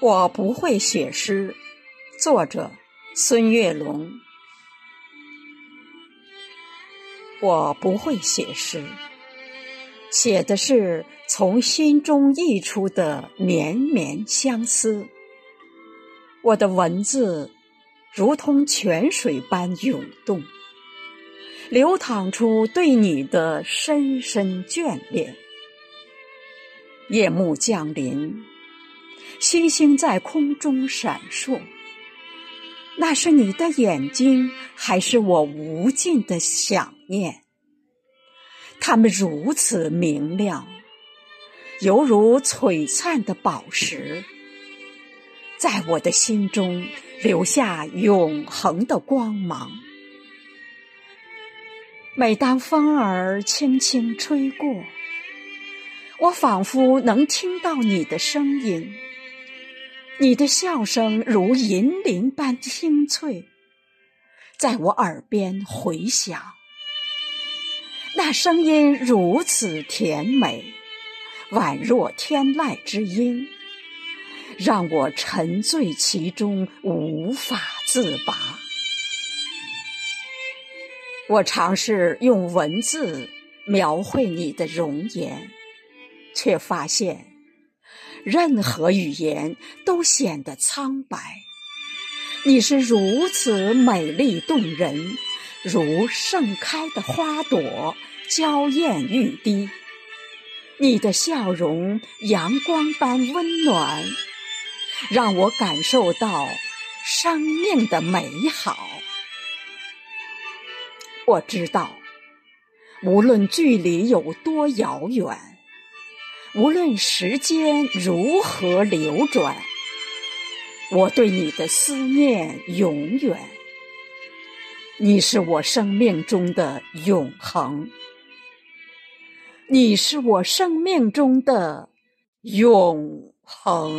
我不会写诗。作者：孙月龙。我不会写诗，写的是从心中溢出的绵绵相思。我的文字如同泉水般涌动，流淌出对你的深深眷恋。夜幕降临。星星在空中闪烁，那是你的眼睛，还是我无尽的想念？它们如此明亮，犹如璀璨的宝石，在我的心中留下永恒的光芒。每当风儿轻轻吹过，我仿佛能听到你的声音。你的笑声如银铃般清脆，在我耳边回响。那声音如此甜美，宛若天籁之音，让我沉醉其中无法自拔。我尝试用文字描绘你的容颜，却发现。任何语言都显得苍白。你是如此美丽动人，如盛开的花朵，娇艳欲滴。你的笑容阳光般温暖，让我感受到生命的美好。我知道，无论距离有多遥远。无论时间如何流转，我对你的思念永远。你是我生命中的永恒，你是我生命中的永恒。